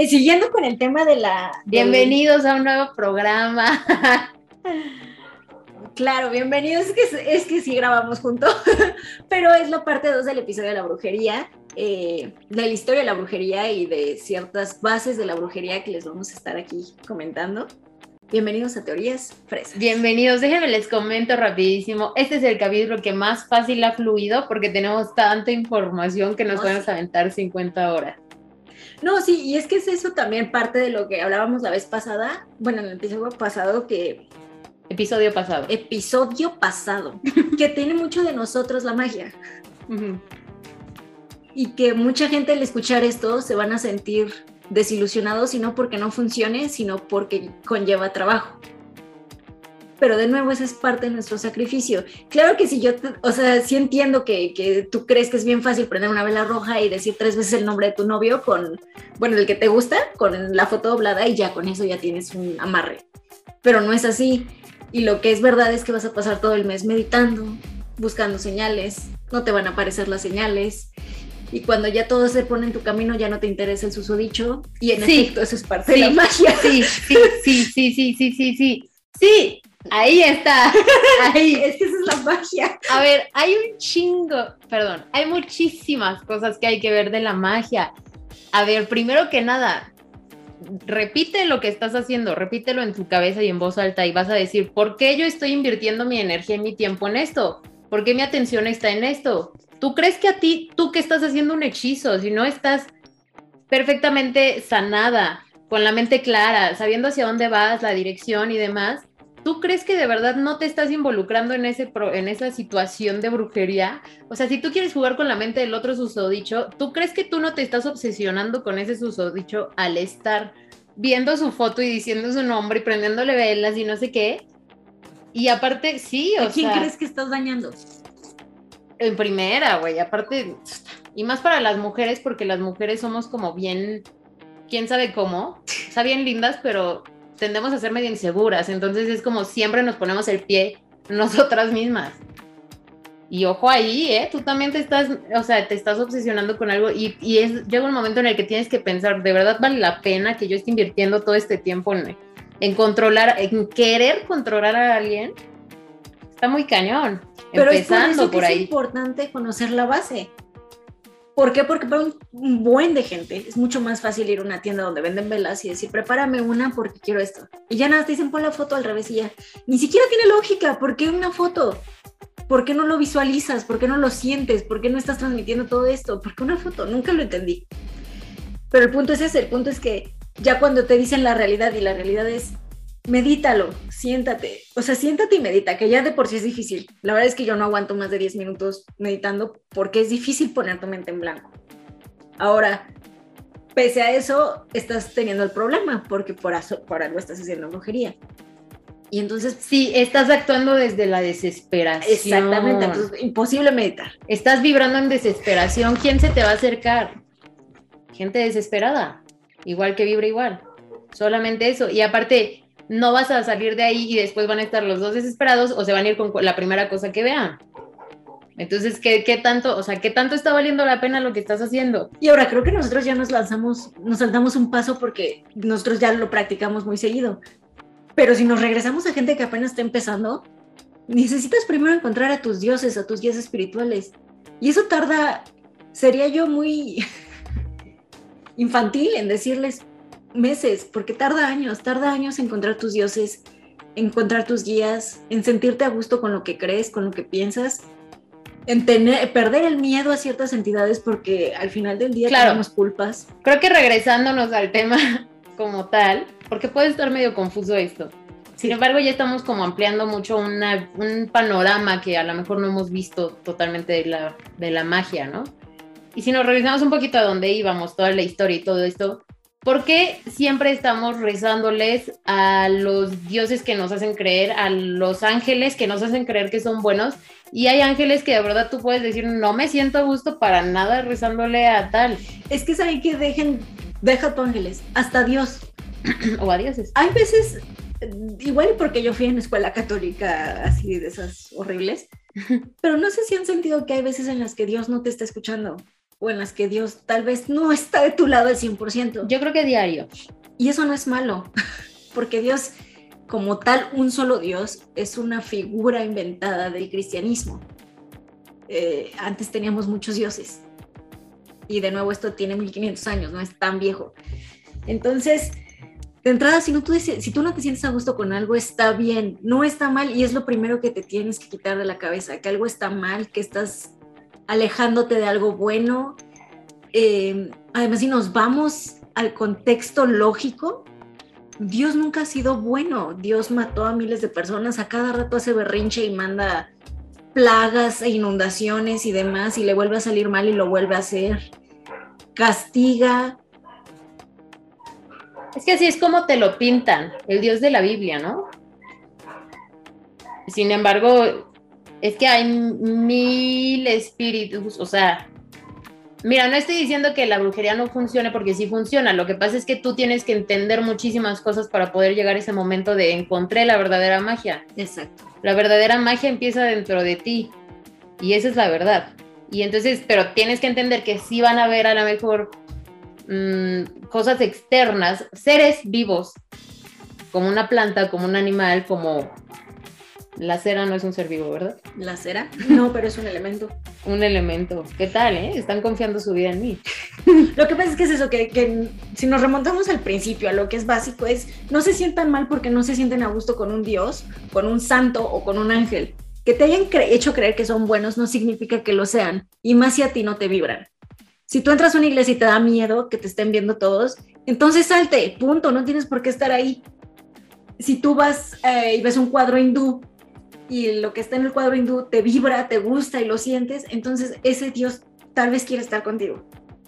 eh, siguiendo con el tema de la... Bienvenidos a un nuevo programa. Claro, bienvenidos. Es que, es que sí grabamos juntos, pero es la parte 2 del episodio de la brujería, eh, de la historia de la brujería y de ciertas bases de la brujería que les vamos a estar aquí comentando. Bienvenidos a Teorías Fresas. Bienvenidos, déjenme les comento rapidísimo. Este es el capítulo que más fácil ha fluido porque tenemos tanta información que nos van a aventar 50 horas. No, sí, y es que es eso también parte de lo que hablábamos la vez pasada, bueno, en el episodio pasado, que... Episodio pasado. Episodio pasado, que tiene mucho de nosotros la magia. Y que mucha gente al escuchar esto se van a sentir desilusionados, y no porque no funcione, sino porque conlleva trabajo pero de nuevo esa es parte de nuestro sacrificio. Claro que si yo, o sea, sí entiendo que, que, tú crees que es bien fácil prender una vela roja y decir tres veces el nombre de tu novio con, bueno, el que te gusta, con la foto doblada y ya con eso ya tienes un amarre. Pero no es así. Y lo que es verdad es que vas a pasar todo el mes meditando, buscando señales, no te van a aparecer las señales. Y cuando ya todo se pone en tu camino, ya no te interesa el susodicho. Y en efecto, eso es parte de la magia. Sí, sí, sí, sí, sí, sí, sí, sí. Sí, Ahí está. Ahí, es que esa es la magia. A ver, hay un chingo, perdón, hay muchísimas cosas que hay que ver de la magia. A ver, primero que nada, repite lo que estás haciendo, repítelo en tu cabeza y en voz alta y vas a decir, ¿por qué yo estoy invirtiendo mi energía y mi tiempo en esto? ¿Por qué mi atención está en esto? ¿Tú crees que a ti, tú que estás haciendo un hechizo, si no estás perfectamente sanada, con la mente clara, sabiendo hacia dónde vas, la dirección y demás, ¿tú crees que de verdad no te estás involucrando en, ese en esa situación de brujería? O sea, si tú quieres jugar con la mente del otro susodicho, ¿tú crees que tú no te estás obsesionando con ese susodicho al estar viendo su foto y diciendo su nombre y prendiéndole velas y no sé qué? Y aparte, sí, o ¿A quién crees que estás dañando? En primera, güey, aparte, y más para las mujeres, porque las mujeres somos como bien, quién sabe cómo, o sea, bien lindas, pero tendemos a ser medio inseguras, entonces es como siempre nos ponemos el pie nosotras mismas. Y ojo ahí, ¿eh? Tú también te estás, o sea, te estás obsesionando con algo y, y es, llega un momento en el que tienes que pensar, ¿de verdad vale la pena que yo esté invirtiendo todo este tiempo en, en controlar, en querer controlar a alguien? Está muy cañón. Pero empezando es por, ahí. Es importante conocer la base. ¿Por qué? Porque para un buen de gente es mucho más fácil ir a una tienda donde venden velas y decir, prepárame una porque quiero esto. Y ya nada, te dicen, pon la foto al revés y ya. Ni siquiera tiene lógica. ¿Por qué una foto? ¿Por qué no lo visualizas? ¿Por qué no lo sientes? ¿Por qué no estás transmitiendo todo esto? ¿Por qué una foto? Nunca lo entendí. Pero el punto es ese, el punto es que ya cuando te dicen la realidad y la realidad es medítalo, siéntate. O sea, siéntate y medita, que ya de por sí es difícil. La verdad es que yo no aguanto más de 10 minutos meditando porque es difícil poner tu mente en blanco. Ahora, pese a eso, estás teniendo el problema porque por, por algo estás haciendo brujería. Y entonces... Sí, estás actuando desde la desesperación. Exactamente, entonces imposible meditar. Estás vibrando en desesperación. ¿Quién se te va a acercar? Gente desesperada, igual que vibra igual. Solamente eso. Y aparte, no vas a salir de ahí y después van a estar los dos desesperados o se van a ir con la primera cosa que vean. Entonces, ¿qué, ¿qué, tanto, o sea, qué tanto está valiendo la pena lo que estás haciendo? Y ahora creo que nosotros ya nos lanzamos, nos saltamos un paso porque nosotros ya lo practicamos muy seguido. Pero si nos regresamos a gente que apenas está empezando, necesitas primero encontrar a tus dioses, a tus guías espirituales. Y eso tarda, sería yo muy infantil en decirles, meses, porque tarda años, tarda años encontrar tus dioses, encontrar tus guías, en sentirte a gusto con lo que crees, con lo que piensas, en tener, perder el miedo a ciertas entidades porque al final del día tenemos culpas. Creo que regresándonos al tema como tal, porque puede estar medio confuso esto. Sin embargo, ya estamos como ampliando mucho un panorama que a lo mejor no hemos visto totalmente de la, de la magia, ¿no? Y si nos revisamos un poquito a dónde íbamos, toda la historia y todo esto, ¿Por qué siempre estamos rezándoles a los dioses que nos hacen creer, a los ángeles que nos hacen creer que son buenos? Y hay ángeles que de verdad tú puedes decir, no me siento a gusto para nada rezándole a tal. Es que saben que dejen, deja tu ángeles, hasta Dios. o a dioses. Hay veces, igual porque yo fui en escuela católica así de esas horribles, pero no sé si han sentido que hay veces en las que Dios no te está escuchando o en las que Dios tal vez no está de tu lado al 100%. Yo creo que diario. Y eso no es malo, porque Dios, como tal, un solo Dios, es una figura inventada del cristianismo. Eh, antes teníamos muchos dioses. Y de nuevo esto tiene 1500 años, no es tan viejo. Entonces, de entrada, si, no tú, si tú no te sientes a gusto con algo, está bien, no está mal y es lo primero que te tienes que quitar de la cabeza, que algo está mal, que estás alejándote de algo bueno. Eh, además, si nos vamos al contexto lógico, Dios nunca ha sido bueno. Dios mató a miles de personas, a cada rato hace berrinche y manda plagas e inundaciones y demás y le vuelve a salir mal y lo vuelve a hacer. Castiga, es que así es como te lo pintan, el Dios de la Biblia, ¿no? Sin embargo, es que hay mil espíritus, o sea, mira, no estoy diciendo que la brujería no funcione porque sí funciona, lo que pasa es que tú tienes que entender muchísimas cosas para poder llegar a ese momento de encontré la verdadera magia. Exacto. La verdadera magia empieza dentro de ti y esa es la verdad. Y entonces, pero tienes que entender que sí van a ver a lo mejor Mm, cosas externas, seres vivos, como una planta, como un animal, como la cera no es un ser vivo, ¿verdad? La cera, no, pero es un elemento. un elemento. ¿Qué tal, eh? Están confiando su vida en mí. lo que pasa es que es eso, que, que, si nos remontamos al principio, a lo que es básico, es no se sientan mal porque no se sienten a gusto con un Dios, con un santo o con un ángel. Que te hayan hecho creer que son buenos no significa que lo sean, y más si a ti no te vibran. Si tú entras a una iglesia y te da miedo que te estén viendo todos, entonces salte, punto, no tienes por qué estar ahí. Si tú vas eh, y ves un cuadro hindú y lo que está en el cuadro hindú te vibra, te gusta y lo sientes, entonces ese Dios tal vez quiere estar contigo,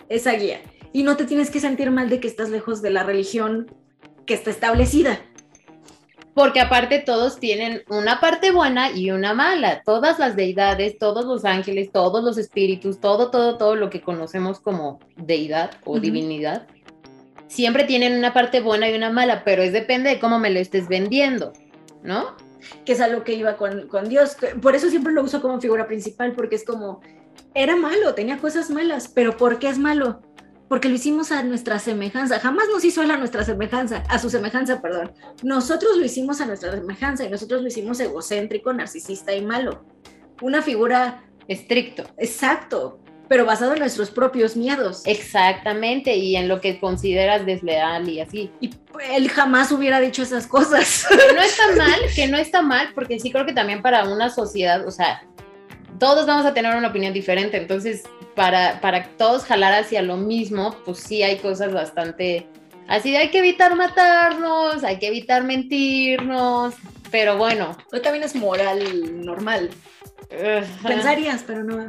esa guía. Y no te tienes que sentir mal de que estás lejos de la religión que está establecida porque aparte todos tienen una parte buena y una mala. Todas las deidades, todos los ángeles, todos los espíritus, todo, todo, todo lo que conocemos como deidad o divinidad, siempre tienen una parte buena y una mala, pero es depende de cómo me lo estés vendiendo, ¿no? Que es algo que iba con, con Dios. Por eso siempre lo uso como figura principal, porque es como, era malo, tenía cosas malas, pero ¿por qué es malo? porque lo hicimos a nuestra semejanza. Jamás nos hizo él a nuestra semejanza, a su semejanza, perdón. Nosotros lo hicimos a nuestra semejanza y nosotros lo hicimos egocéntrico, narcisista y malo. Una figura estricto. Exacto, pero basado en nuestros propios miedos. Exactamente, y en lo que consideras desleal y así. Y él jamás hubiera dicho esas cosas. Que no está mal, que no está mal, porque sí creo que también para una sociedad, o sea, todos vamos a tener una opinión diferente, entonces para, para todos jalar hacia lo mismo, pues sí hay cosas bastante así de hay que evitar matarnos, hay que evitar mentirnos, pero bueno. Hoy también es moral normal. Pensarías, pero no.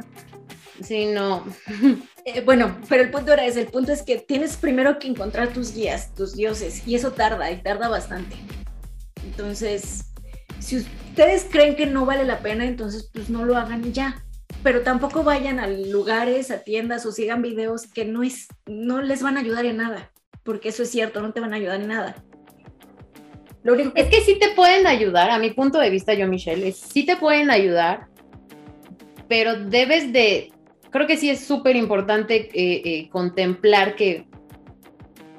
Sí, no. Eh, bueno, pero el punto era ese, el punto es que tienes primero que encontrar tus guías, tus dioses, y eso tarda, y tarda bastante. Entonces, si ustedes creen que no vale la pena, entonces pues no lo hagan ya pero tampoco vayan a lugares, a tiendas o sigan videos que no, es, no les van a ayudar en nada, porque eso es cierto, no te van a ayudar en nada. Lo único Es que sí te pueden ayudar, a mi punto de vista, yo, Michelle, es, sí te pueden ayudar, pero debes de, creo que sí es súper importante eh, eh, contemplar que,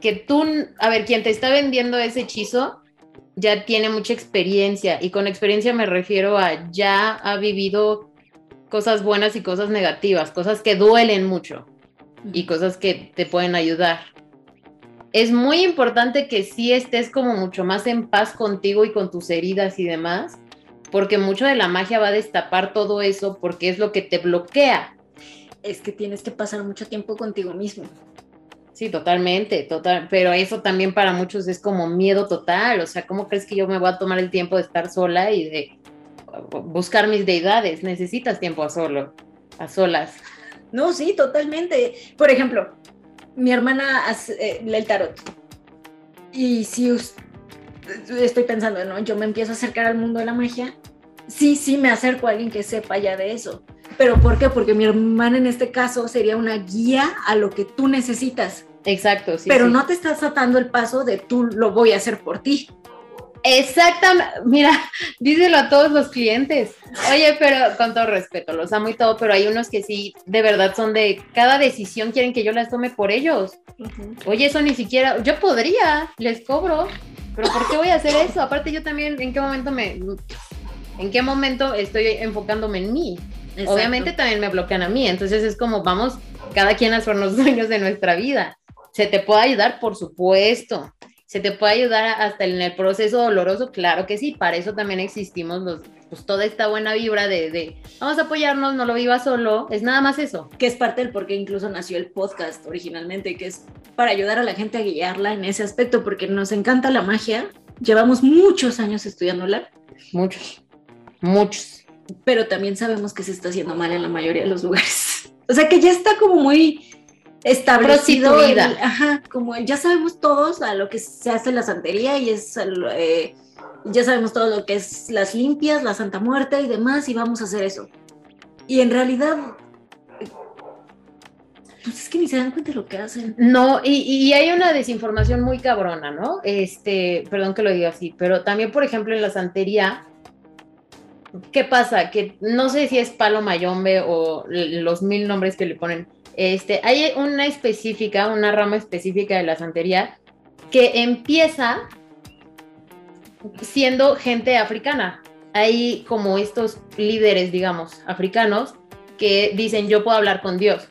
que tú, a ver, quien te está vendiendo ese hechizo ya tiene mucha experiencia, y con experiencia me refiero a ya ha vivido cosas buenas y cosas negativas, cosas que duelen mucho y cosas que te pueden ayudar. Es muy importante que sí estés como mucho más en paz contigo y con tus heridas y demás, porque mucho de la magia va a destapar todo eso porque es lo que te bloquea. Es que tienes que pasar mucho tiempo contigo mismo. Sí, totalmente, total, pero eso también para muchos es como miedo total, o sea, ¿cómo crees que yo me voy a tomar el tiempo de estar sola y de buscar mis deidades, necesitas tiempo a solo, a solas. No, sí, totalmente. Por ejemplo, mi hermana hace, eh, lee el tarot. Y si estoy pensando, ¿no? Yo me empiezo a acercar al mundo de la magia. Sí, sí, me acerco a alguien que sepa ya de eso. ¿Pero por qué? Porque mi hermana en este caso sería una guía a lo que tú necesitas. Exacto, sí. Pero no te estás atando el paso de tú lo voy a hacer por ti Exactamente, mira, díselo a todos los clientes. Oye, pero con todo respeto, los amo y todo, pero hay unos que sí, de verdad son de cada decisión quieren que yo las tome por ellos. Oye, eso ni siquiera, yo podría, les cobro, pero ¿por qué voy a hacer eso? Aparte yo también, ¿en qué momento me, en qué momento estoy enfocándome en mí? Obviamente también me bloquean a mí, entonces es como vamos cada quien a ser los dueños de nuestra vida. Se te puede ayudar, por supuesto, ¿Se te puede ayudar hasta en el proceso doloroso? Claro que sí, para eso también existimos los, pues toda esta buena vibra de, de, vamos a apoyarnos, no lo viva solo, es nada más eso. Que es parte del por qué incluso nació el podcast originalmente, que es para ayudar a la gente a guiarla en ese aspecto, porque nos encanta la magia, llevamos muchos años estudiándola. Muchos, muchos. Pero también sabemos que se está haciendo mal en la mayoría de los lugares. O sea que ya está como muy establecido. ajá, como ya sabemos todos a lo que se hace la santería y es, eh, ya sabemos todo lo que es las limpias, la Santa Muerte y demás, y vamos a hacer eso. Y en realidad, pues es que ni se dan cuenta de lo que hacen. No, y, y, hay una desinformación muy cabrona, ¿no? Este, perdón que lo diga así, pero también, por ejemplo, en la santería, ¿qué pasa? Que no sé si es palo mayombe o los mil nombres que le ponen este, hay una específica, una rama específica de la santería que empieza siendo gente africana. Hay como estos líderes, digamos, africanos que dicen yo puedo hablar con Dios,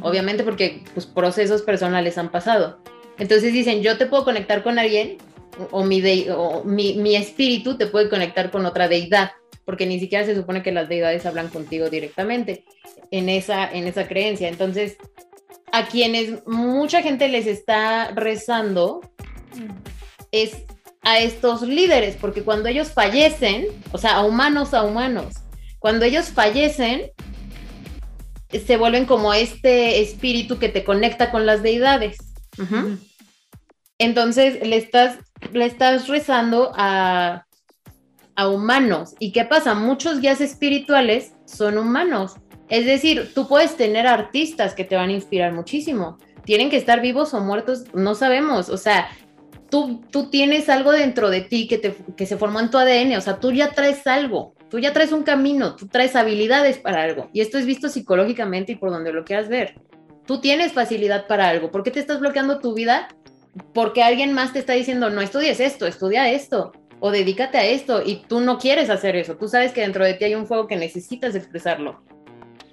obviamente porque pues, procesos personales han pasado. Entonces dicen yo te puedo conectar con alguien o, mi, o mi, mi espíritu te puede conectar con otra deidad, porque ni siquiera se supone que las deidades hablan contigo directamente en esa, en esa creencia. Entonces, a quienes mucha gente les está rezando es a estos líderes, porque cuando ellos fallecen, o sea, a humanos a humanos, cuando ellos fallecen, se vuelven como este espíritu que te conecta con las deidades. Entonces le estás, le estás rezando a, a humanos. ¿Y qué pasa? Muchos guías espirituales son humanos. Es decir, tú puedes tener artistas que te van a inspirar muchísimo. Tienen que estar vivos o muertos, no sabemos. O sea, tú, tú tienes algo dentro de ti que, te, que se formó en tu ADN. O sea, tú ya traes algo, tú ya traes un camino, tú traes habilidades para algo. Y esto es visto psicológicamente y por donde lo quieras ver. Tú tienes facilidad para algo. ¿Por qué te estás bloqueando tu vida? Porque alguien más te está diciendo, no estudies esto, estudia esto o dedícate a esto y tú no quieres hacer eso. Tú sabes que dentro de ti hay un fuego que necesitas expresarlo.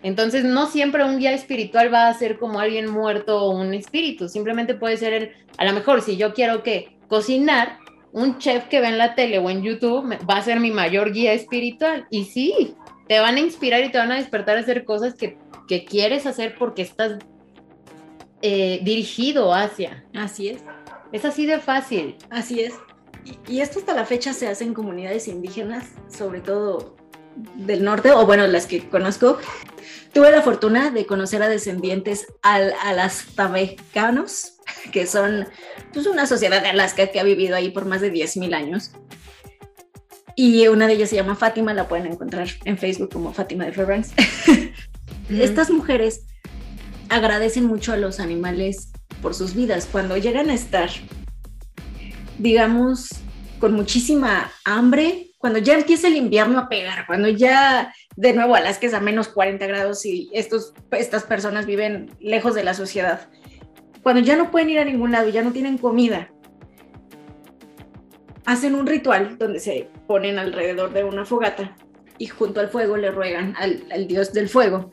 Entonces, no siempre un guía espiritual va a ser como alguien muerto o un espíritu, simplemente puede ser el, a lo mejor si yo quiero que cocinar, un chef que ve en la tele o en YouTube va a ser mi mayor guía espiritual. Y sí, te van a inspirar y te van a despertar a hacer cosas que, quieres hacer porque estás eh, dirigido hacia. Así es. Es así de fácil. Así es. Y, y esto hasta la fecha se hace en comunidades indígenas, sobre todo del norte, o bueno, las que conozco, tuve la fortuna de conocer a descendientes al, a las tamecanos, que son pues, una sociedad de Alaska que ha vivido ahí por más de 10.000 años. Y una de ellas se llama Fátima, la pueden encontrar en Facebook como Fátima de Fairbanks. Estas mujeres agradecen mucho a los animales por sus vidas. Cuando llegan a estar, digamos, con muchísima hambre, cuando ya empieza el invierno a pegar, cuando ya de nuevo Alaska es a menos 40 grados y estos, estas personas viven lejos de la sociedad, cuando ya no pueden ir a ningún lado, ya no tienen comida, hacen un ritual donde se ponen alrededor de una fogata y junto al fuego le ruegan al, al dios del fuego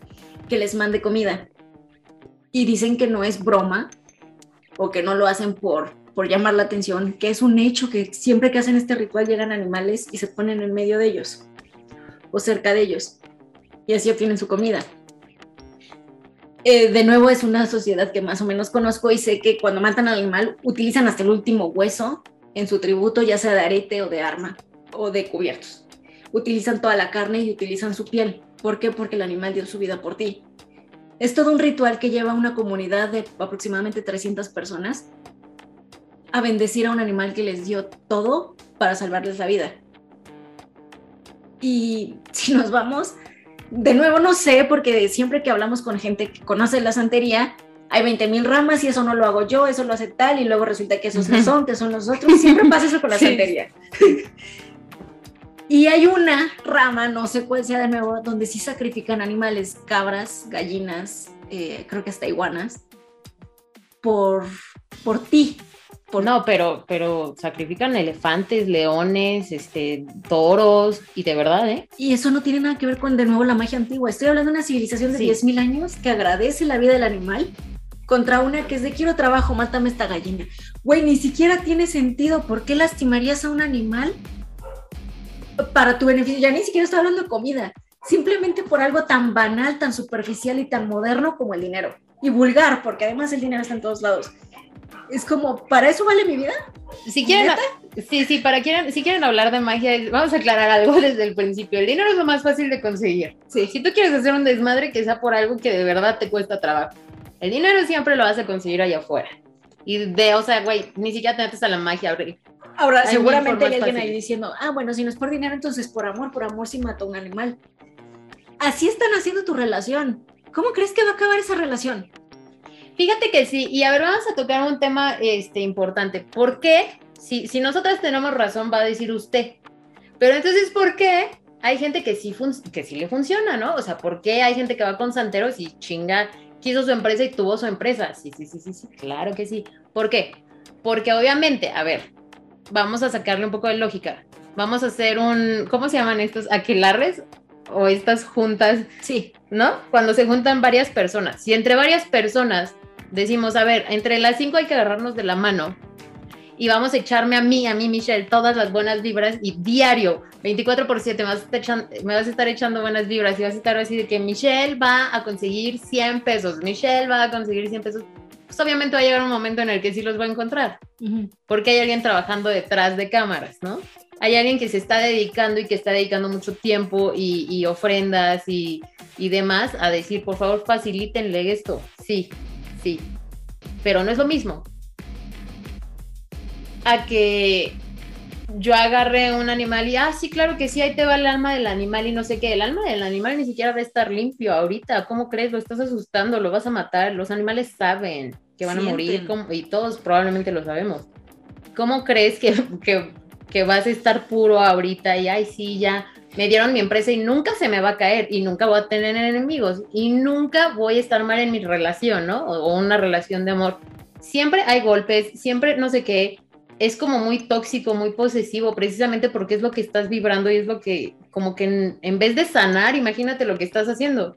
que les mande comida. Y dicen que no es broma o que no lo hacen por por llamar la atención, que es un hecho que siempre que hacen este ritual llegan animales y se ponen en medio de ellos o cerca de ellos y así obtienen su comida. Eh, de nuevo es una sociedad que más o menos conozco y sé que cuando matan al animal utilizan hasta el último hueso en su tributo, ya sea de arete o de arma o de cubiertos. Utilizan toda la carne y utilizan su piel. ¿Por qué? Porque el animal dio su vida por ti. Es todo un ritual que lleva una comunidad de aproximadamente 300 personas a bendecir a un animal que les dio todo para salvarles la vida. Y si nos vamos, de nuevo no sé, porque siempre que hablamos con gente que conoce la santería, hay 20 mil ramas y eso no lo hago yo, eso lo hace tal y luego resulta que esos no son, que son los otros. Siempre pasa eso con la santería. y hay una rama, no sé cuál sea de nuevo, donde sí sacrifican animales, cabras, gallinas, eh, creo que hasta iguanas, por, por ti, no, pero, pero sacrifican elefantes, leones, este, toros, y de verdad, ¿eh? Y eso no tiene nada que ver con de nuevo la magia antigua. Estoy hablando de una civilización de 10.000 años que agradece la vida del animal contra una que es de quiero trabajo, mátame esta gallina. Güey, ni siquiera tiene sentido. ¿Por qué lastimarías a un animal para tu beneficio? Ya ni siquiera estoy hablando de comida. Simplemente por algo tan banal, tan superficial y tan moderno como el dinero. Y vulgar, porque además el dinero está en todos lados es como, ¿para eso vale mi vida? Si quieren, sí, sí, para quieren, si quieren hablar de magia, vamos a aclarar algo desde el principio. El dinero es lo más fácil de conseguir. Sí. Si tú quieres hacer un desmadre, que sea por algo que de verdad te cuesta trabajo. El dinero siempre lo vas a conseguir allá afuera. Y de, o sea, güey, ni siquiera te metes a la magia. Ahora, seguramente hay alguien ahí diciendo, ah, bueno, si no es por dinero, entonces por amor, por amor sí mató a un animal. Así están haciendo tu relación. ¿Cómo crees que va a acabar esa relación? Fíjate que sí, y a ver, vamos a tocar un tema este, importante. ¿Por qué? Si, si nosotras tenemos razón, va a decir usted. Pero entonces, ¿por qué hay gente que sí, que sí le funciona, ¿no? O sea, ¿por qué hay gente que va con santeros y chinga, quiso su empresa y tuvo su empresa? Sí, sí, sí, sí, sí, claro que sí. ¿Por qué? Porque obviamente, a ver, vamos a sacarle un poco de lógica. Vamos a hacer un, ¿cómo se llaman estos? ¿Aquelarres? O estas juntas. Sí. ¿No? Cuando se juntan varias personas. Si entre varias personas decimos, a ver, entre las cinco hay que agarrarnos de la mano y vamos a echarme a mí, a mí, Michelle, todas las buenas vibras y diario, 24 por 7, me vas, a estar me vas a estar echando buenas vibras y vas a estar así de que Michelle va a conseguir 100 pesos, Michelle va a conseguir 100 pesos. Pues obviamente va a llegar un momento en el que sí los va a encontrar, porque hay alguien trabajando detrás de cámaras, ¿no? Hay alguien que se está dedicando y que está dedicando mucho tiempo y, ofrendas y, y demás a decir, por favor, facilítenle esto. Sí, sí, pero no es lo mismo a que yo agarre un animal y, ah, sí, claro que sí, ahí te va el alma del animal y no sé qué. El alma del animal ni siquiera va a estar limpio ahorita. ¿Cómo crees? Lo estás asustando, lo vas a matar. Los animales saben que van a morir y todos probablemente lo sabemos. ¿Cómo crees que, que, que, vas a estar puro ahorita y, ay, sí, ya me dieron mi empresa y nunca se me va a caer y nunca voy a tener enemigos y nunca voy a estar mal en mi relación, ¿no? O, una relación de amor. Siempre hay golpes, siempre no sé qué. Es como muy tóxico, muy posesivo, precisamente porque es lo que estás vibrando y es lo que, como que en, vez de sanar, imagínate lo que estás haciendo.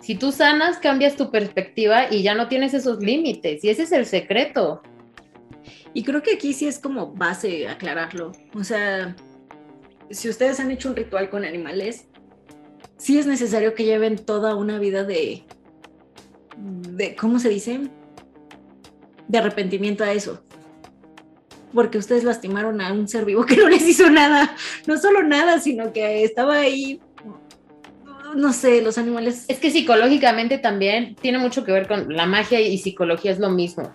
Si tú sanas, cambias tu perspectiva y ya no tienes esos límites. Y ese es el secreto. Y creo que aquí sí es como base aclararlo. O sea, si ustedes han hecho un ritual con animales, sí es necesario que lleven toda una vida de, de ¿cómo se dice? De arrepentimiento a eso. Porque ustedes lastimaron a un ser vivo que no les hizo nada. No solo nada, sino que estaba ahí no sé, los animales. Es que psicológicamente también tiene mucho que ver con la magia y psicología es lo mismo.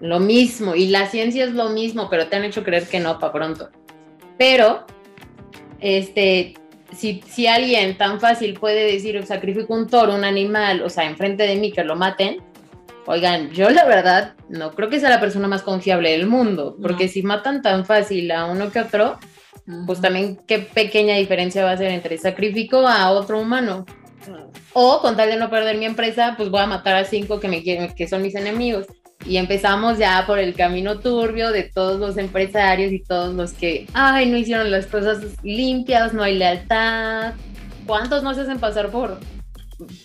Lo mismo. Y la ciencia es lo mismo, pero te han hecho creer que no para pronto. Pero este, si, si alguien tan fácil puede decir, sacrifico un toro, un animal, o sea, enfrente de mí que lo maten, oigan, yo la verdad no creo que sea la persona más confiable del mundo, porque si matan tan fácil a uno que otro, pues también qué pequeña diferencia va a ser entre sacrifico a otro humano. O con tal de no perder mi empresa, pues voy a matar a cinco que me quieren, que son mis enemigos y empezamos ya por el camino turbio de todos los empresarios y todos los que, ay, no hicieron las cosas limpias, no hay lealtad. ¿Cuántos no se hacen pasar por,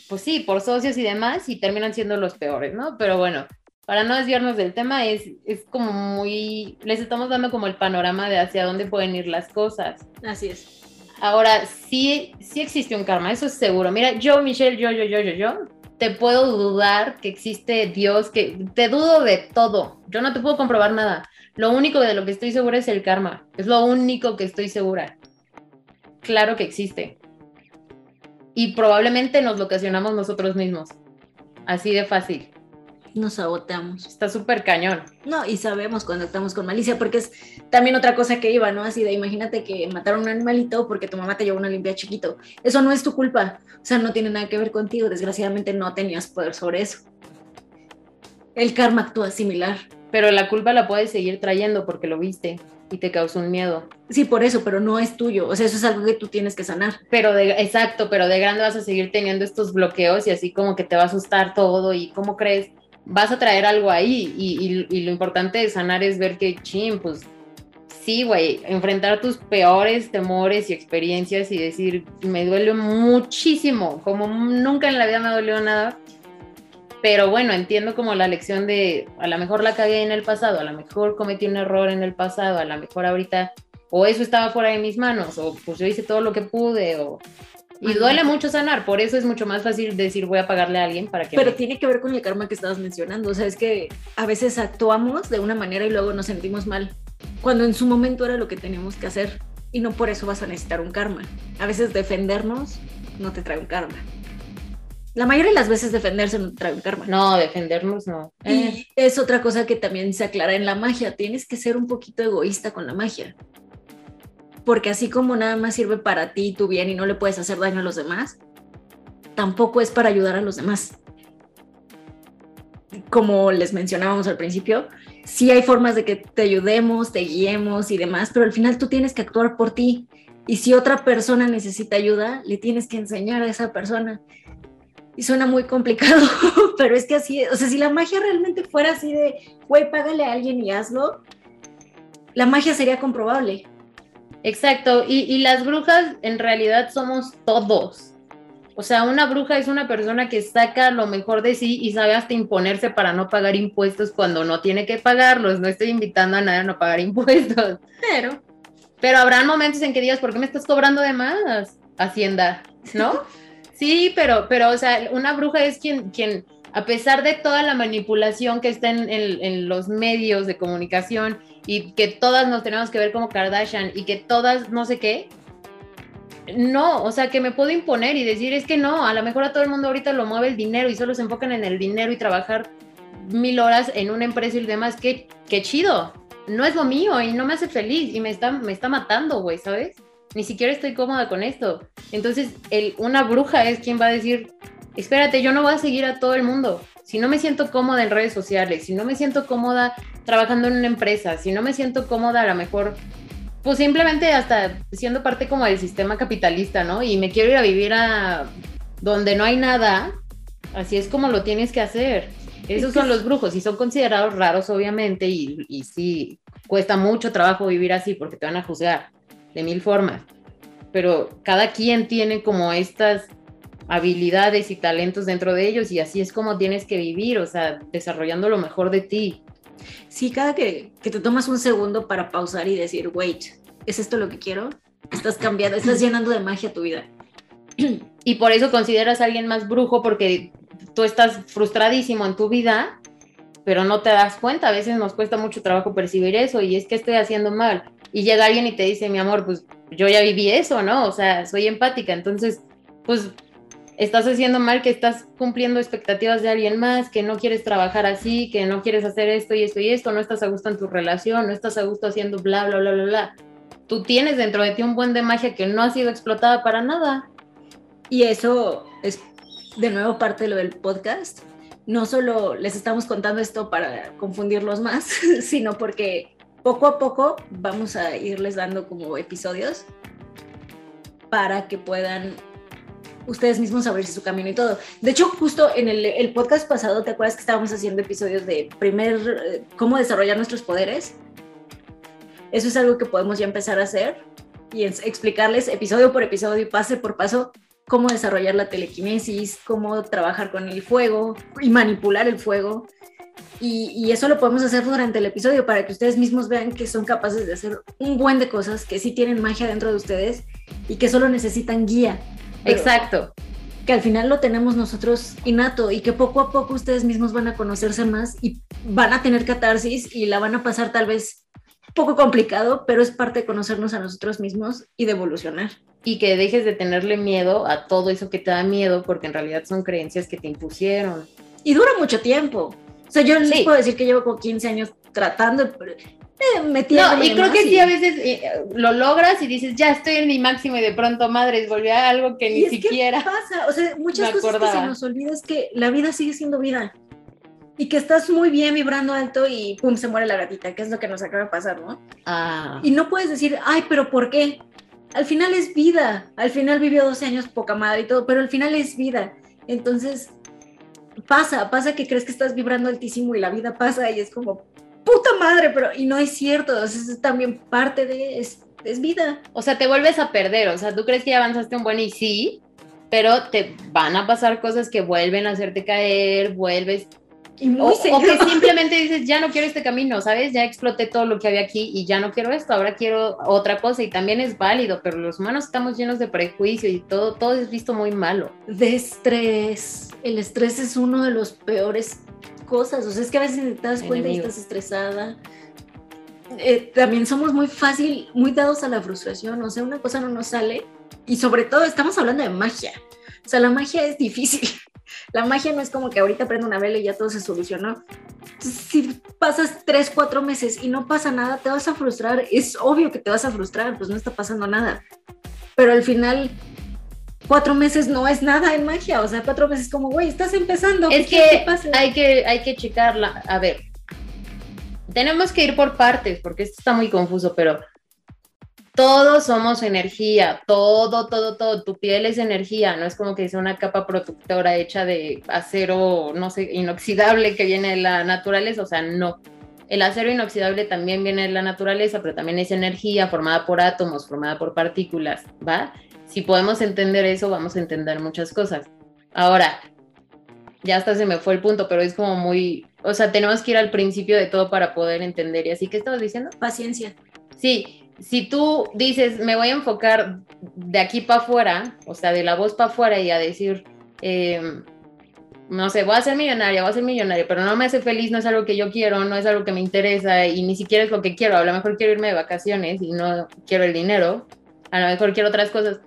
pues sí, por socios y demás y terminan siendo los peores, ¿no? Pero bueno, para no desviarnos del tema, es, es como muy, les estamos dando como el panorama de hacia dónde pueden ir las cosas. Así es. Ahora, sí, sí existe un karma, eso es seguro. Mira, yo, Michelle, yo, yo, yo, yo, yo, te puedo dudar que existe Dios, que te dudo de todo. Yo no te puedo comprobar nada. Lo único de lo que estoy segura es el karma. Es lo único que estoy segura. Claro que existe. Y probablemente nos lo ocasionamos nosotros mismos. Así de fácil nos saboteamos. Está súper cañón. No, y sabemos cuando estamos con malicia, porque es también otra cosa que iba, ¿no? Así de imagínate que mataron un animalito porque tu mamá te llevó una limpia chiquito. Eso no es tu culpa, o sea, no tiene nada que ver contigo, desgraciadamente no tenías poder sobre eso. El karma actúa similar. Pero la culpa la puedes seguir trayendo porque lo viste y te causó un miedo. Sí, por eso, pero no es tuyo. O sea, eso es algo que tú tienes que sanar. Pero de, exacto, pero de grande vas a seguir teniendo estos bloqueos y así como que te va a asustar todo y cómo crees, vas a traer algo ahí y, lo importante de sanar es ver que, ching, pues sí, güey, enfrentar tus peores temores y experiencias y decir, me duele muchísimo, como nunca en la vida me dolió nada, pero bueno, entiendo como la lección de a lo mejor la cagué en el pasado, a lo mejor cometí un error en el pasado, a lo mejor ahorita o eso estaba fuera de mis manos o pues yo hice todo lo que pude o y duele mucho sanar, por eso es mucho más fácil decir voy a pagarle a alguien para que... Pero tiene que ver con el karma que estabas mencionando, o sea, es que a veces actuamos de una manera y luego nos sentimos mal, cuando en su momento era lo que teníamos que hacer y no por eso vas a necesitar un karma. A veces defendernos no te trae un karma. La mayoría de las veces defenderse no trae un karma. No, defendernos no. Y eh. es otra cosa que también se aclara en la magia. Tienes que ser un poquito egoísta con la magia. Porque así como nada más sirve para ti, tu bien y no le puedes hacer daño a los demás, tampoco es para ayudar a los demás. Como les mencionábamos al principio, sí hay formas de que te ayudemos, te guiemos y demás, pero al final tú tienes que actuar por ti. Y si otra persona necesita ayuda, le tienes que enseñar a esa persona y suena muy complicado, pero es que así, o sea, si la magia realmente fuera así de, güey, págale a alguien y hazlo, la magia sería comprobable. Exacto, y, y, las brujas en realidad somos todos. O sea, una bruja es una persona que saca lo mejor de sí y sabe hasta imponerse para no pagar impuestos cuando no tiene que pagarlos. No estoy invitando a nadie a no pagar impuestos. Pero, pero habrán momentos en que digas, ¿por qué me estás cobrando de más, Hacienda? ¿No? Sí, pero, pero, o sea, una bruja es quien, quien a pesar de toda la manipulación que está en, los medios de comunicación y que todas nos tenemos que ver como Kardashian y que todas no sé qué, no, o sea, que me puedo imponer y decir, es que no, a lo mejor a todo el mundo ahorita lo mueve el dinero y solo se enfocan en el dinero y trabajar mil horas en una empresa y demás, qué, qué chido, no es lo mío y no me hace feliz y me está, me está matando, güey, ¿sabes? ni siquiera estoy cómoda con esto. Entonces, una bruja es quien va a decir, espérate, yo no voy a seguir a todo el mundo. Si no me siento cómoda en redes sociales, si no me siento cómoda trabajando en una empresa, si no me siento cómoda a lo mejor, pues simplemente hasta siendo parte como del sistema capitalista, ¿no? Y me quiero ir a vivir a donde no hay nada, así es como lo tienes que hacer. Esos son los brujos y son considerados raros, obviamente, y, y sí, cuesta mucho trabajo vivir así porque te van a juzgar de mil formas, pero cada quien tiene como estas habilidades y talentos dentro de ellos y así es como tienes que vivir, o sea, desarrollando lo mejor de ti. Sí, cada que, que te tomas un segundo para pausar y decir, wait, ¿es esto lo que quiero? Estás cambiando, estás llenando de magia tu vida. Y por eso consideras a alguien más brujo porque tú estás frustradísimo en tu vida, pero no te das cuenta. A veces nos cuesta mucho trabajo percibir eso y es que estoy haciendo mal y llega alguien y te dice, mi amor, pues yo ya viví eso, ¿no? O sea, soy empática, entonces, pues estás haciendo mal que estás cumpliendo expectativas de alguien más, que no quieres trabajar así, que no quieres hacer esto y esto y esto, no estás a gusto en tu relación, no estás a gusto haciendo bla, bla, bla, bla, bla. Tú tienes dentro de ti un buen de magia que no ha sido explotada para nada. Y eso es de nuevo parte de lo del podcast. No solo les estamos contando esto para confundirlos más, sino porque poco a poco vamos a irles dando como episodios para que puedan ustedes mismos abrirse su camino y todo. De hecho, justo en el, podcast pasado, ¿te acuerdas que estábamos haciendo episodios de primer, eh, cómo desarrollar nuestros poderes? Eso es algo que podemos ya empezar a hacer y explicarles episodio por episodio y pase por paso cómo desarrollar la telequinesis, cómo trabajar con el fuego y manipular el fuego y, eso lo podemos hacer durante el episodio para que ustedes mismos vean que son capaces de hacer un buen de cosas, que sí tienen magia dentro de ustedes y que solo necesitan guía. Exacto. Que al final lo tenemos nosotros innato y que poco a poco ustedes mismos van a conocerse más y van a tener catarsis y la van a pasar tal vez poco complicado, pero es parte de conocernos a nosotros mismos y de evolucionar. Y que dejes de tenerle miedo a todo eso que te da miedo, porque en realidad son creencias que te impusieron. Y dura mucho tiempo. O sea, yo les puedo decir que llevo como 15 años tratando, eh, No, y creo que sí, a veces eh, lo logras y dices, ya estoy en mi máximo y de pronto, madre, volví a algo que ni siquiera. ¿Qué pasa? O sea, muchas cosas que se nos olvida es que la vida sigue siendo vida. y que estás muy bien vibrando alto y pum, se muere la gatita, que es lo que nos acaba de pasar, ¿no? Ah. Y no puedes decir, ay, pero ¿por qué? Al final es vida, al final vivió 12 años poca madre y todo, pero al final es vida. Entonces, pasa, pasa que crees que estás vibrando altísimo y la vida pasa y es como, puta madre, pero, y no es cierto, es también parte de, es, es vida. O sea, te vuelves a perder, o sea, tú crees que ya avanzaste un buen y sí, pero te van a pasar cosas que vuelven a hacerte caer, vuelves o, que simplemente dices, ya no quiero este camino, ¿sabes? Ya exploté todo lo que había aquí y ya no quiero esto, ahora quiero otra cosa y también es válido, pero los humanos estamos llenos de prejuicio y todo, todo es visto muy malo. De estrés. El estrés es uno de los peores cosas, o sea, es que a veces te das cuenta y estás estresada. Eh, también somos muy fácil, muy dados a la frustración, o sea, una cosa no nos sale y sobre todo estamos hablando de magia. O sea, la magia es difícil. La magia no es como que ahorita prendo una vela y ya todo se solucionó. Si pasas tres, cuatro meses y no pasa nada, te vas a frustrar. Es obvio que te vas a frustrar, pues no está pasando nada. Pero al final, cuatro meses no es nada en magia. O sea, cuatro meses como, güey, estás empezando. Es que, hay que hay que checarla. A ver, tenemos que ir por partes porque esto está muy confuso, pero todos somos energía, todo, todo, todo. Tu piel es energía, no es como que es una capa protectora hecha de acero, no sé, inoxidable que viene de la naturaleza, o sea, no. El acero inoxidable también viene de la naturaleza, pero también es energía formada por átomos, formada por partículas, ¿va? Si podemos entender eso, vamos a entender muchas cosas. Ahora, ya hasta se me fue el punto, pero es como muy, o sea, tenemos que ir al principio de todo para poder entender. ¿Y así qué estabas diciendo? Paciencia. Sí, si tú dices, me voy a enfocar de aquí para afuera, o sea, de la voz para afuera y a decir, em, no sé, voy a ser millonaria, voy a ser millonaria, pero no me hace feliz, no es algo que yo quiero, no es algo que me interesa y ni siquiera es lo que quiero. A lo mejor quiero irme de vacaciones y no quiero el dinero, a lo mejor quiero otras cosas.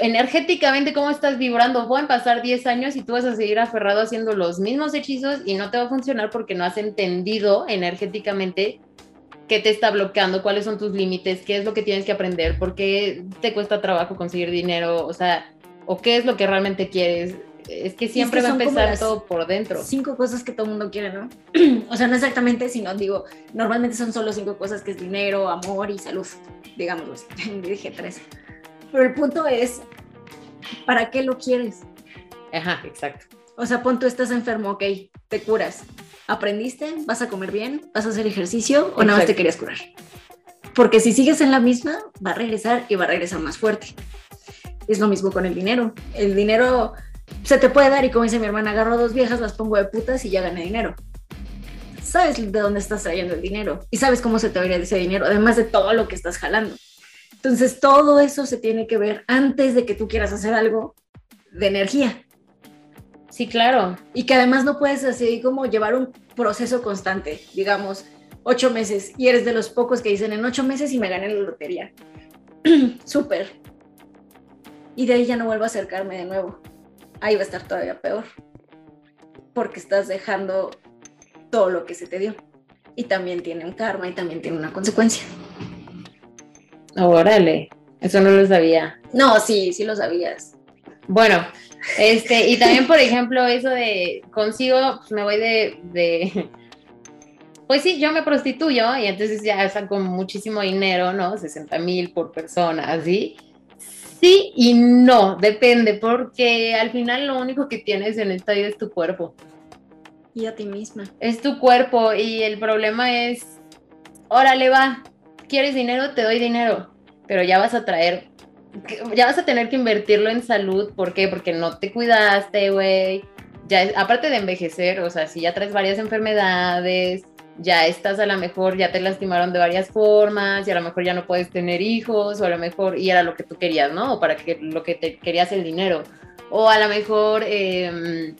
Energéticamente, ¿cómo estás vibrando? Pueden pasar 10 años y tú vas a seguir aferrado haciendo los mismos hechizos y no te va a funcionar porque no has entendido energéticamente qué te está bloqueando, cuáles son tus límites, qué es lo que tienes que aprender, por qué te cuesta trabajo conseguir dinero, o sea, o qué es lo que realmente quieres. Es que siempre va a empezar todo por dentro. Cinco cosas que todo el mundo quiere, ¿no? o sea, no exactamente, sino digo, normalmente son solo cinco cosas que es dinero, amor y salud, digámoslo. Dije tres. Pero el punto es, ¿para qué lo quieres? Ajá, exacto. O sea, pon tú estás enfermo, ok, te curas. ¿Aprendiste? ¿Vas a comer bien? ¿Vas a hacer ejercicio? ¿O nada más te querías curar? Porque si sigues en la misma, va a regresar y va a regresar más fuerte. Es lo mismo con el dinero. El dinero se te puede dar y como dice mi hermana, agarro dos viejas, las pongo de putas y ya gané dinero. Sabes de dónde estás trayendo el dinero y sabes cómo se te va a ir ese dinero, además de todo lo que estás jalando. Entonces, todo eso se tiene que ver antes de que tú quieras hacer algo de energía. Sí, claro. Y que además no puedes así como llevar un proceso constante, digamos, ocho meses, y eres de los pocos que dicen en ocho meses y me gané la lotería. Súper. Y de ahí ya no vuelvo a acercarme de nuevo. Ahí va a estar todavía peor. Porque estás dejando todo lo que se te dio. Y también tiene un karma y también tiene una consecuencia. Órale, eso no lo sabía. No, sí, sí lo sabías. Bueno, este, y también, por ejemplo, eso de consigo, pues me voy de, pues sí, yo me prostituyo y entonces ya saco muchísimo dinero, ¿no? 60 mil por persona, así. Sí y no, depende, porque al final lo único que tienes en esta vida es tu cuerpo. Y a ti misma. Es tu cuerpo y el problema es, órale va, ¿quieres dinero? Te doy dinero, pero ya vas a traer ya vas a tener que invertirlo en salud. ¿Por qué? Porque no te cuidaste, güey. Ya, aparte de envejecer, o sea, si ya traes varias enfermedades, ya estás a lo mejor, ya te lastimaron de varias formas, y a lo mejor ya no puedes tener hijos, o a lo mejor, y era lo que tú querías, ¿no? O para que lo que te querías el dinero. O a lo mejor, eh,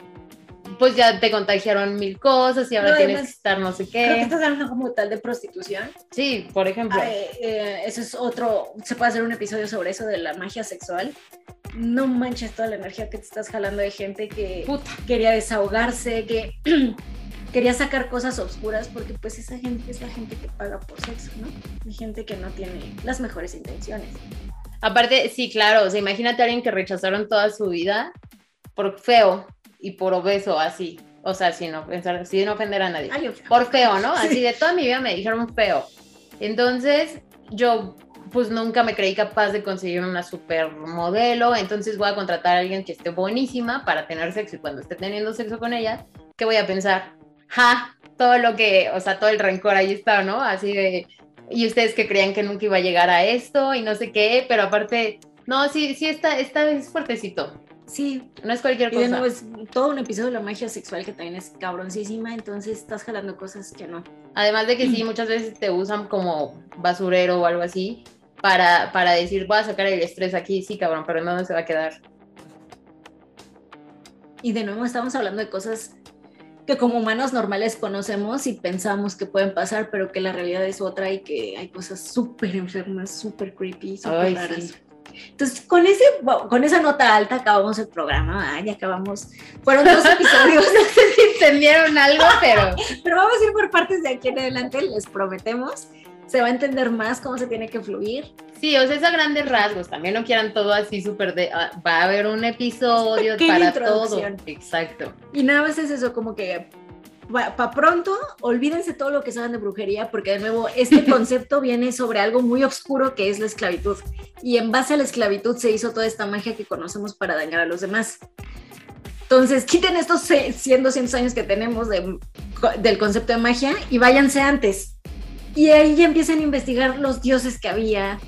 pues ya te contagiaron mil cosas y ahora tienes que estar no sé qué. Creo que estás hablando como tal de prostitución. Sí, por ejemplo. Eh, eso es otro, se puede hacer un episodio sobre eso de la magia sexual. No manches toda la energía que te estás jalando de gente que quería desahogarse, que quería sacar cosas oscuras, porque pues esa gente es la gente que paga por sexo, ¿no? Hay gente que no tiene las mejores intenciones. Aparte, sí, claro, o imagínate a alguien que rechazaron toda su vida por feo, y por obeso, así. O sea, sin, no, sin ofender a nadie. Por feo, ¿no? Así de toda mi vida me dijeron feo. Entonces, yo pues nunca me creí capaz de conseguir una supermodelo, entonces voy a contratar a alguien que esté buenísima para tener sexo y cuando esté teniendo sexo con ella, ¿qué voy a pensar? Ja, todo lo que, o sea, todo el rencor ahí está, ¿no? Así de, y ustedes que creían que nunca iba a llegar a esto y no sé qué, pero aparte, no, sí, sí, está, está es fuertecito. Sí. No es cualquier cosa. Y de es todo un episodio de la magia sexual que también es cabroncísima, entonces estás jalando cosas que no. Además de que sí, muchas veces te usan como basurero o algo así, para, para decir, voy a sacar el estrés aquí, sí, cabrón, pero no se va a quedar. Y de nuevo estamos hablando de cosas que como humanos normales conocemos y pensamos que pueden pasar, pero que la realidad es otra y que hay cosas súper enfermas, súper creepy, súper raras. Entonces, con, ese, con esa nota alta acabamos el programa, ya acabamos. Fueron dos episodios, no sé si entendieron algo, pero... pero vamos a ir por partes de aquí en adelante, les prometemos se va a entender más cómo se tiene que fluir. Sí, o sea, es a grandes rasgos. También no quieran todo así súper de. Ah, va a haber un episodio para todo. Exacto. Y nada más es eso, como que para pronto, olvídense todo lo que saben de brujería, porque de nuevo, este concepto viene sobre algo muy oscuro que es la esclavitud. Y en base a la esclavitud se hizo toda esta magia que conocemos para dañar a los demás. Entonces, quiten estos 100, 200 años que tenemos del concepto de magia y váyanse antes y ahí ya empiezan a investigar los dioses que había.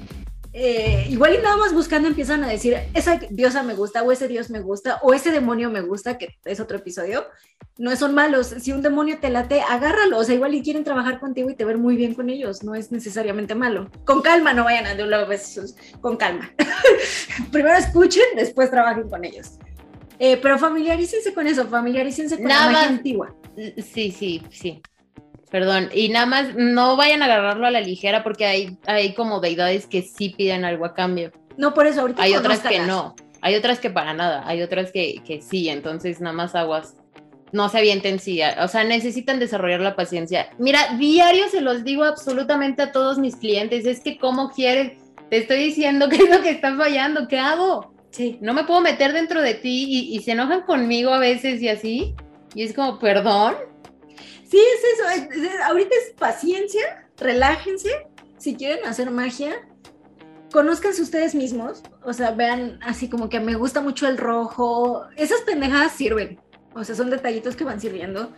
Eh, igual y nada más buscando empiezan a decir, esa diosa me gusta, o ese dios me gusta, o ese demonio me gusta, que es otro episodio. No son malos. Si un demonio te late, agárralo. O sea, igual y quieren trabajar contigo y te ver muy bien con ellos. No es necesariamente malo. Con calma, no vayan a de un lado, con calma. Primero escuchen, después trabajen con ellos. Eh, pero familiarícense con eso, familiarícense con la magia antigua. Sí, sí, sí. Perdón, y nada más no vayan a agarrarlo a la ligera porque hay, hay como deidades que sí piden algo a cambio. No, por eso ahorita. Hay otras que no, hay otras que para nada, hay otras que, que sí, entonces nada más aguas. No se avienten sí, o sea, necesitan desarrollar la paciencia. Mira, diario se los digo absolutamente a todos mis clientes, es que cómo quieres, te estoy diciendo qué es lo que está fallando, ¿qué hago? Sí. No me puedo meter dentro de ti y, y se enojan conmigo a veces y así. Y es como, perdón, Sí, es eso. ahorita es paciencia, relájense. Si quieren hacer magia, conózcanse ustedes mismos. O sea, vean así como que me gusta mucho el rojo. Esas pendejadas sirven. O sea, son detallitos que van sirviendo.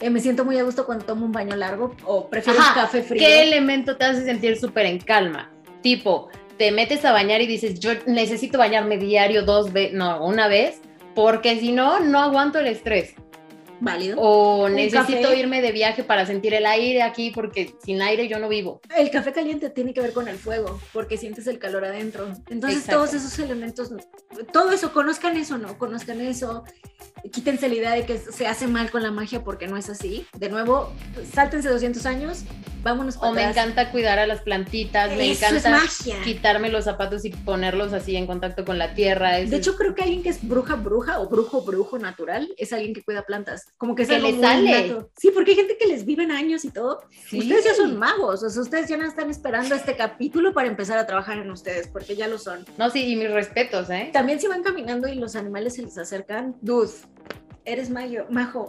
Eh, me siento muy a gusto cuando tomo un baño largo o prefiero un café frío. ¿Qué elemento te hace sentir súper en calma? Tipo, te metes a bañar y dices, yo necesito bañarme diario dos veces, no, una vez, porque si no, no aguanto el estrés válido. O necesito irme de viaje para sentir el aire aquí porque sin aire yo no vivo. El café caliente tiene que ver con el fuego porque sientes el calor adentro. Entonces todos esos elementos, todo eso, conozcan eso, ¿no? Conozcan eso. Quítense la idea de que se hace mal con la magia porque no es así. De nuevo, sáltense 200 años, vámonos O me encanta cuidar a las plantitas, me encanta quitarme los zapatos y ponerlos así en contacto con la tierra. de hecho, creo que alguien que es bruja, bruja o brujo, brujo natural es alguien que cuida plantas como que, se le sale. Sí, porque hay gente que les viven años y todo. Ustedes ya son magos, o sea, ustedes ya no están esperando este capítulo para empezar a trabajar en ustedes, porque ya lo son. No, sí, y mis respetos, ¿eh? También si van caminando y los animales se les acercan, dude, eres mayo, majo,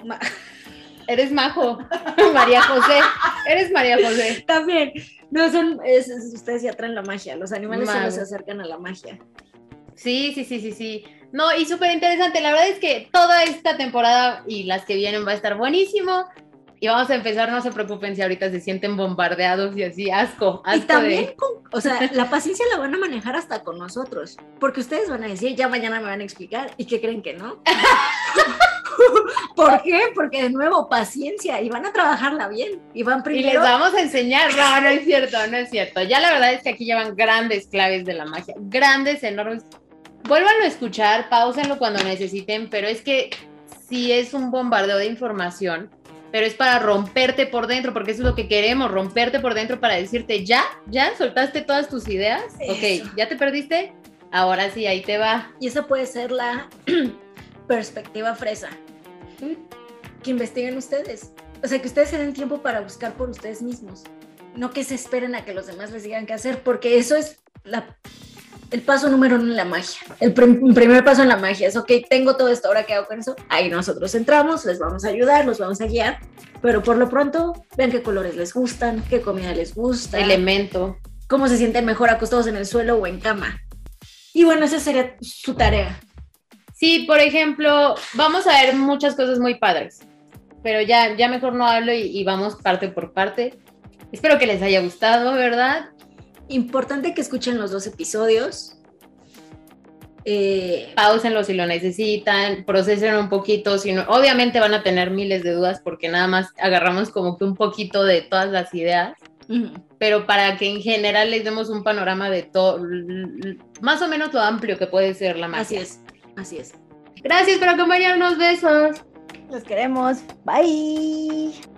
Eres majo, María José. Eres María José. También. No, son, ustedes ya traen la magia. Los animales solo se acercan a la magia. Sí, sí, sí, sí, sí. No, y súper interesante. La verdad es que toda esta temporada y las que vienen va a estar buenísimo. Y vamos a empezar, no se preocupen si ahorita se sienten bombardeados y así, asco. asco y también, o sea, la paciencia la van a manejar hasta con nosotros. Porque ustedes van a decir, ya mañana me van a explicar. ¿Y qué creen que no? ¿Por qué? Porque de nuevo, paciencia y van a trabajarla bien. Y van primero. Y les vamos a enseñar. No, no es cierto, no es cierto. Ya la verdad es que aquí llevan grandes claves de la magia. Grandes, enormes vuélvanlo a escuchar, pausenlo cuando necesiten, pero es que sí es un bombardeo de información, pero es para romperte por dentro, porque eso es lo que queremos, romperte por dentro para decirte, ya, ya soltaste todas tus ideas, ok, ya te perdiste, ahora sí, ahí te va. Y esa puede ser la perspectiva fresa. Que investiguen ustedes. O sea, que ustedes se den tiempo para buscar por ustedes mismos. No que se esperen a que los demás les digan qué hacer, porque eso es la el paso número uno en la magia. El primer paso en la magia es, ok, tengo todo esto, ahora qué hago con eso. Ahí nosotros entramos, les vamos a ayudar, los vamos a guiar, pero por lo pronto vean qué colores les gustan, qué comida les gusta. Elemento. Cómo se sienten mejor acostados en el suelo o en cama. Y bueno, esa sería su tarea. Sí, por ejemplo, vamos a ver muchas cosas muy padres, pero ya, ya mejor no hablo y, y vamos parte por parte. Espero que les haya gustado, ¿verdad? Importante que escuchen los dos episodios. Eh, Pausenlo si lo necesitan, procesen un poquito, si obviamente van a tener miles de dudas porque nada más agarramos como que un poquito de todas las ideas, pero para que en general les demos un panorama de todo, más o menos lo amplio que puede ser la magia. Así es, así es. Gracias por acompañarnos, besos. Los queremos, bye.